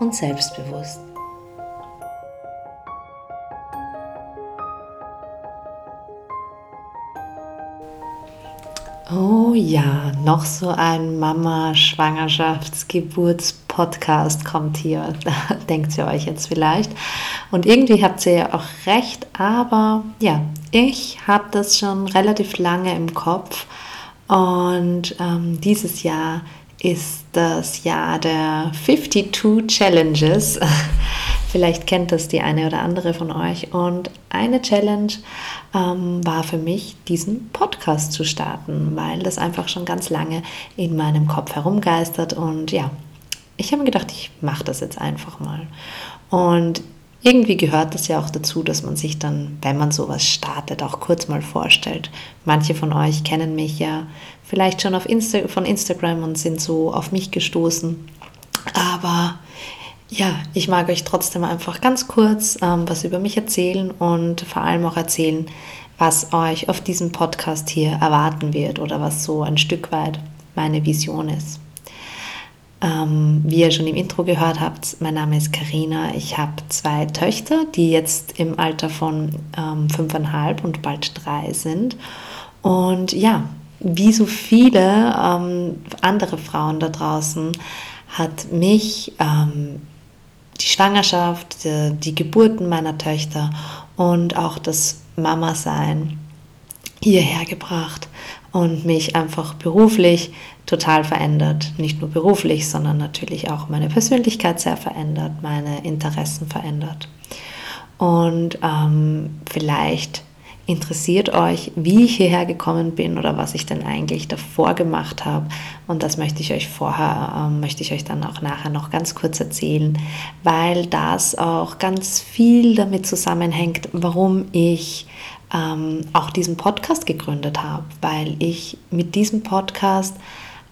und selbstbewusst. Oh ja, noch so ein Mama-Schwangerschafts-Geburts-Podcast kommt hier. Denkt ihr euch jetzt vielleicht. Und irgendwie habt ihr ja auch recht, aber ja, ich habe das schon relativ lange im Kopf. Und ähm, dieses Jahr ist das Jahr der 52 Challenges. Vielleicht kennt das die eine oder andere von euch. Und eine Challenge ähm, war für mich, diesen Podcast zu starten, weil das einfach schon ganz lange in meinem Kopf herumgeistert. Und ja, ich habe mir gedacht, ich mache das jetzt einfach mal. Und irgendwie gehört das ja auch dazu, dass man sich dann, wenn man sowas startet, auch kurz mal vorstellt. Manche von euch kennen mich ja vielleicht schon Insta von Instagram und sind so auf mich gestoßen. Aber ja, ich mag euch trotzdem einfach ganz kurz ähm, was über mich erzählen und vor allem auch erzählen, was euch auf diesem Podcast hier erwarten wird oder was so ein Stück weit meine Vision ist. Ähm, wie ihr schon im Intro gehört habt, mein Name ist Karina. Ich habe zwei Töchter, die jetzt im Alter von ähm, fünfeinhalb und bald drei sind. Und ja, wie so viele ähm, andere Frauen da draußen hat mich ähm, die Schwangerschaft, die, die, Geburten meiner Töchter und auch das Mama-Sein hierher gebracht und mich einfach beruflich total verändert. Nicht nur beruflich, sondern natürlich auch meine Persönlichkeit sehr verändert, meine Interessen verändert. Und ähm, vielleicht interessiert euch, wie ich hierher gekommen bin oder was ich denn eigentlich davor gemacht habe. Und das möchte ich euch vorher, äh, möchte ich euch dann auch nachher noch ganz kurz erzählen, weil das auch ganz viel damit zusammenhängt, warum ich ähm, auch diesen Podcast gegründet habe, weil ich mit diesem Podcast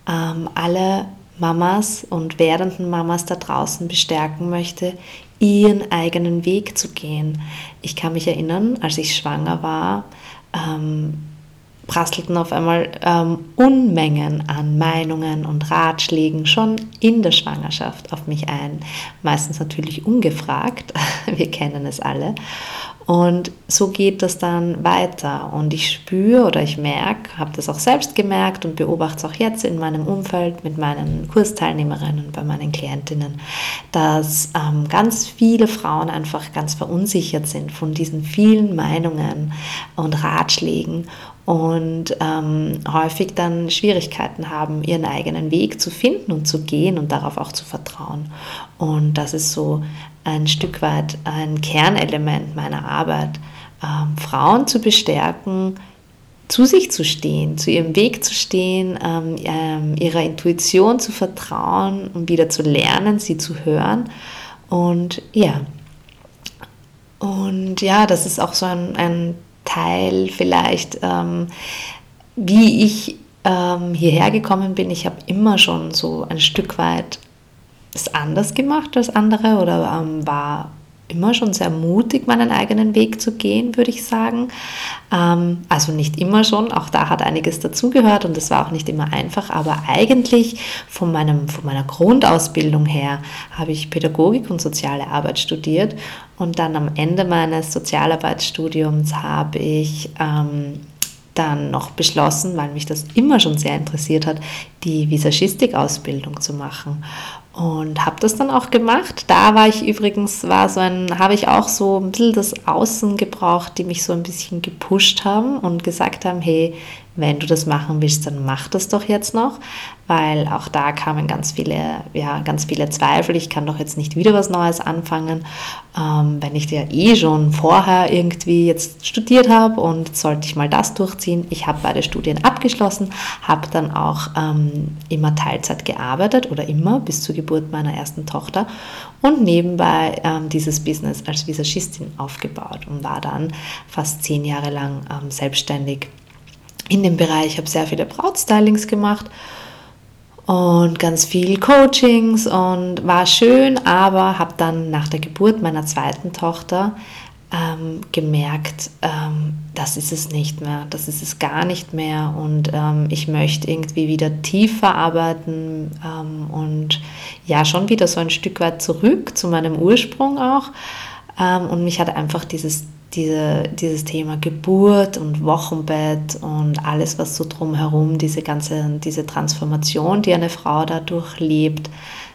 ähm, alle Mamas und werdenden Mamas da draußen bestärken möchte, ihren eigenen Weg zu gehen. Ich kann mich erinnern, als ich schwanger war, ähm, prasselten auf einmal ähm, Unmengen an Meinungen und Ratschlägen schon in der Schwangerschaft auf mich ein. Meistens natürlich ungefragt, wir kennen es alle. Und so geht das dann weiter. Und ich spüre oder ich merke, habe das auch selbst gemerkt und beobachte es auch jetzt in meinem Umfeld mit meinen Kursteilnehmerinnen, bei meinen Klientinnen, dass ähm, ganz viele Frauen einfach ganz verunsichert sind von diesen vielen Meinungen und Ratschlägen und ähm, häufig dann Schwierigkeiten haben, ihren eigenen Weg zu finden und zu gehen und darauf auch zu vertrauen. Und das ist so ein Stück weit ein Kernelement meiner Arbeit, ähm, Frauen zu bestärken, zu sich zu stehen, zu ihrem Weg zu stehen, ähm, ähm, ihrer Intuition zu vertrauen und wieder zu lernen, sie zu hören. Und ja, und ja, das ist auch so ein, ein Teil vielleicht, ähm, wie ich ähm, hierher gekommen bin. Ich habe immer schon so ein Stück weit es anders gemacht als andere oder ähm, war immer schon sehr mutig, meinen eigenen Weg zu gehen, würde ich sagen. Ähm, also nicht immer schon, auch da hat einiges dazugehört und es war auch nicht immer einfach, aber eigentlich von, meinem, von meiner Grundausbildung her habe ich Pädagogik und soziale Arbeit studiert und dann am Ende meines Sozialarbeitsstudiums habe ich ähm, dann noch beschlossen, weil mich das immer schon sehr interessiert hat, die Visagistik-Ausbildung zu machen und habe das dann auch gemacht. Da war ich übrigens, war so ein, habe ich auch so ein bisschen das Außen gebraucht, die mich so ein bisschen gepusht haben und gesagt haben, hey, wenn du das machen willst, dann mach das doch jetzt noch, weil auch da kamen ganz viele, ja, ganz viele Zweifel. Ich kann doch jetzt nicht wieder was Neues anfangen, ähm, wenn ich ja eh schon vorher irgendwie jetzt studiert habe und sollte ich mal das durchziehen. Ich habe beide Studien abgeschlossen, habe dann auch ähm, immer Teilzeit gearbeitet oder immer bis zur Geburt meiner ersten Tochter und nebenbei ähm, dieses Business als Visagistin aufgebaut und war dann fast zehn Jahre lang ähm, selbstständig in dem Bereich. Ich habe sehr viele Brautstylings gemacht und ganz viel Coachings und war schön, aber habe dann nach der Geburt meiner zweiten Tochter ähm, gemerkt, ähm, das ist es nicht mehr, das ist es gar nicht mehr und ähm, ich möchte irgendwie wieder tiefer arbeiten ähm, und ja, schon wieder so ein Stück weit zurück zu meinem Ursprung auch ähm, und mich hat einfach dieses diese, dieses Thema Geburt und Wochenbett und alles, was so drumherum, diese ganze, diese Transformation, die eine Frau dadurch lebt,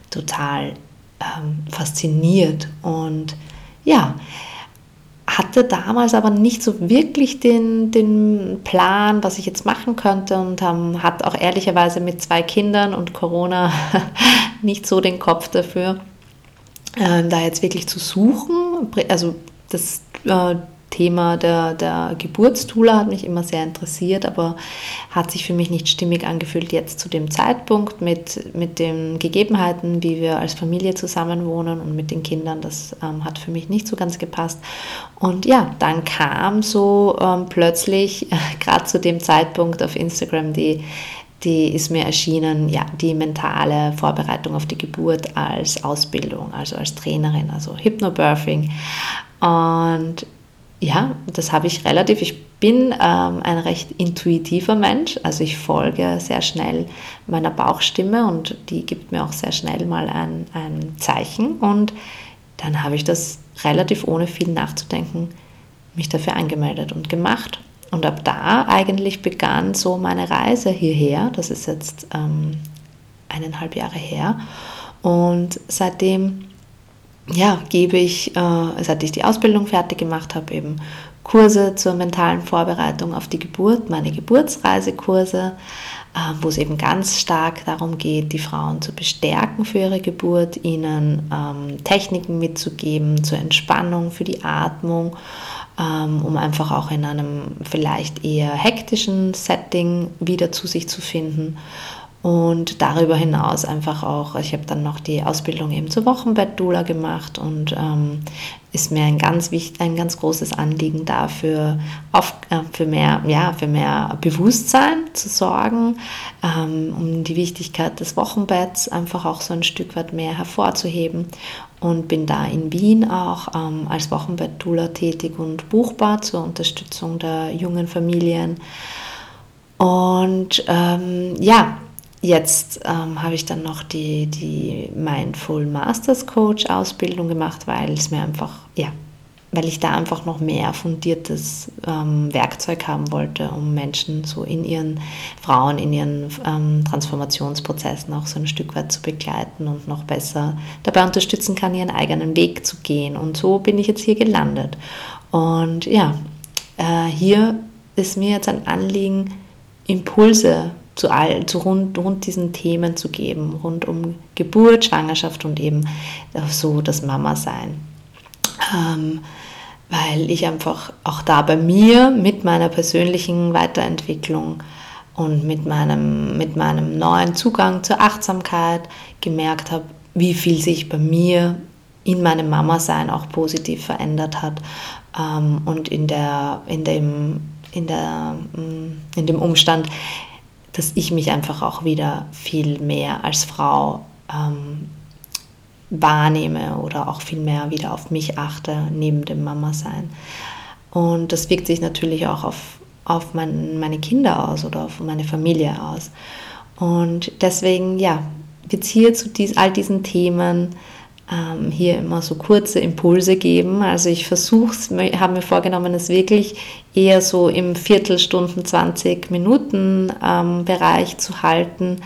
total ähm, fasziniert. Und ja, hatte damals aber nicht so wirklich den, den Plan, was ich jetzt machen könnte und ähm, hat auch ehrlicherweise mit zwei Kindern und Corona nicht so den Kopf dafür, äh, da jetzt wirklich zu suchen. Also das äh, Thema der, der Geburtstula hat mich immer sehr interessiert, aber hat sich für mich nicht stimmig angefühlt jetzt zu dem Zeitpunkt mit, mit den Gegebenheiten, wie wir als Familie zusammenwohnen und mit den Kindern. Das ähm, hat für mich nicht so ganz gepasst. Und ja, dann kam so ähm, plötzlich, äh, gerade zu dem Zeitpunkt auf Instagram, die die ist mir erschienen, ja, die mentale Vorbereitung auf die Geburt als Ausbildung, also als Trainerin, also Hypnobirthing. Und ja, das habe ich relativ. Ich bin ähm, ein recht intuitiver Mensch, also ich folge sehr schnell meiner Bauchstimme und die gibt mir auch sehr schnell mal ein, ein Zeichen. Und dann habe ich das relativ ohne viel nachzudenken mich dafür angemeldet und gemacht. Und ab da eigentlich begann so meine Reise hierher. Das ist jetzt ähm, eineinhalb Jahre her. Und seitdem ja, gebe ich, äh, seit ich die Ausbildung fertig gemacht habe, eben Kurse zur mentalen Vorbereitung auf die Geburt, meine Geburtsreisekurse, äh, wo es eben ganz stark darum geht, die Frauen zu bestärken für ihre Geburt, ihnen ähm, Techniken mitzugeben zur Entspannung, für die Atmung, ähm, um einfach auch in einem vielleicht eher hektischen Setting wieder zu sich zu finden und darüber hinaus einfach auch, ich habe dann noch die Ausbildung eben zur Wochenbettdoula gemacht und ähm, ist mir ein ganz wichtig, ein ganz großes Anliegen dafür, auf, äh, für, mehr, ja, für mehr Bewusstsein zu sorgen, ähm, um die Wichtigkeit des Wochenbetts einfach auch so ein Stück weit mehr hervorzuheben. Und bin da in Wien auch ähm, als Wochenbettdoula tätig und buchbar zur Unterstützung der jungen Familien. Und ähm, ja, Jetzt ähm, habe ich dann noch die, die Mindful Masters Coach Ausbildung gemacht, weil es mir einfach, ja, weil ich da einfach noch mehr fundiertes ähm, Werkzeug haben wollte, um Menschen so in ihren Frauen, in ihren ähm, Transformationsprozessen auch so ein Stück weit zu begleiten und noch besser dabei unterstützen kann, ihren eigenen Weg zu gehen. Und so bin ich jetzt hier gelandet. Und ja, äh, hier ist mir jetzt ein Anliegen, Impulse zu, all, zu rund, rund diesen Themen zu geben, rund um Geburt, Schwangerschaft und eben so das Mama-Sein. Ähm, weil ich einfach auch da bei mir mit meiner persönlichen Weiterentwicklung und mit meinem, mit meinem neuen Zugang zur Achtsamkeit gemerkt habe, wie viel sich bei mir in meinem Mama-Sein auch positiv verändert hat ähm, und in, der, in, dem, in, der, mm, in dem Umstand, dass ich mich einfach auch wieder viel mehr als Frau ähm, wahrnehme oder auch viel mehr wieder auf mich achte, neben dem Mama-Sein. Und das wirkt sich natürlich auch auf, auf mein, meine Kinder aus oder auf meine Familie aus. Und deswegen, ja, jetzt hier zu dies, all diesen Themen ähm, hier immer so kurze Impulse geben. Also ich versuche es, habe mir vorgenommen, es wirklich eher so im Viertelstunden, 20 Minuten ähm, Bereich zu halten,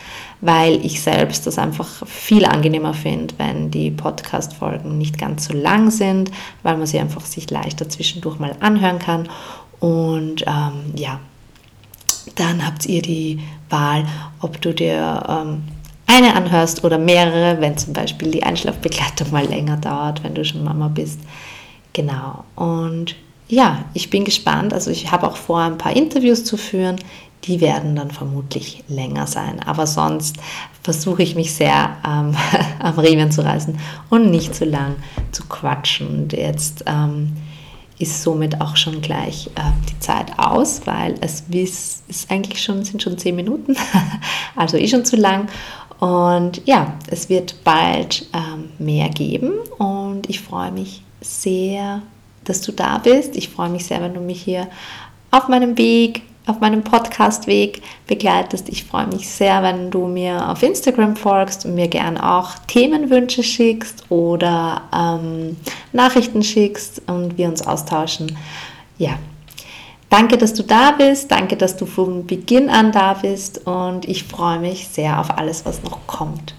weil ich selbst das einfach viel angenehmer finde, wenn die Podcast-Folgen nicht ganz so lang sind, weil man sie einfach sich leichter zwischendurch mal anhören kann. Und ähm, ja, dann habt ihr die Wahl, ob du dir ähm, eine anhörst oder mehrere, wenn zum Beispiel die Einschlafbegleitung mal länger dauert, wenn du schon Mama bist. Genau. Und ja, ich bin gespannt. Also ich habe auch vor, ein paar Interviews zu führen. Die werden dann vermutlich länger sein. Aber sonst versuche ich mich sehr ähm, am Riemen zu reißen und nicht zu lang zu quatschen. Und jetzt ähm, ist somit auch schon gleich äh, die Zeit aus, weil es ist, ist eigentlich schon, sind schon zehn Minuten, also eh schon zu lang. Und ja, es wird bald ähm, mehr geben und ich freue mich sehr, dass du da bist. Ich freue mich sehr, wenn du mich hier auf meinem Weg, auf meinem Podcast-Weg begleitest. Ich freue mich sehr, wenn du mir auf Instagram folgst und mir gern auch Themenwünsche schickst oder ähm, Nachrichten schickst und wir uns austauschen. Ja, danke, dass du da bist. Danke, dass du von Beginn an da bist und ich freue mich sehr auf alles, was noch kommt.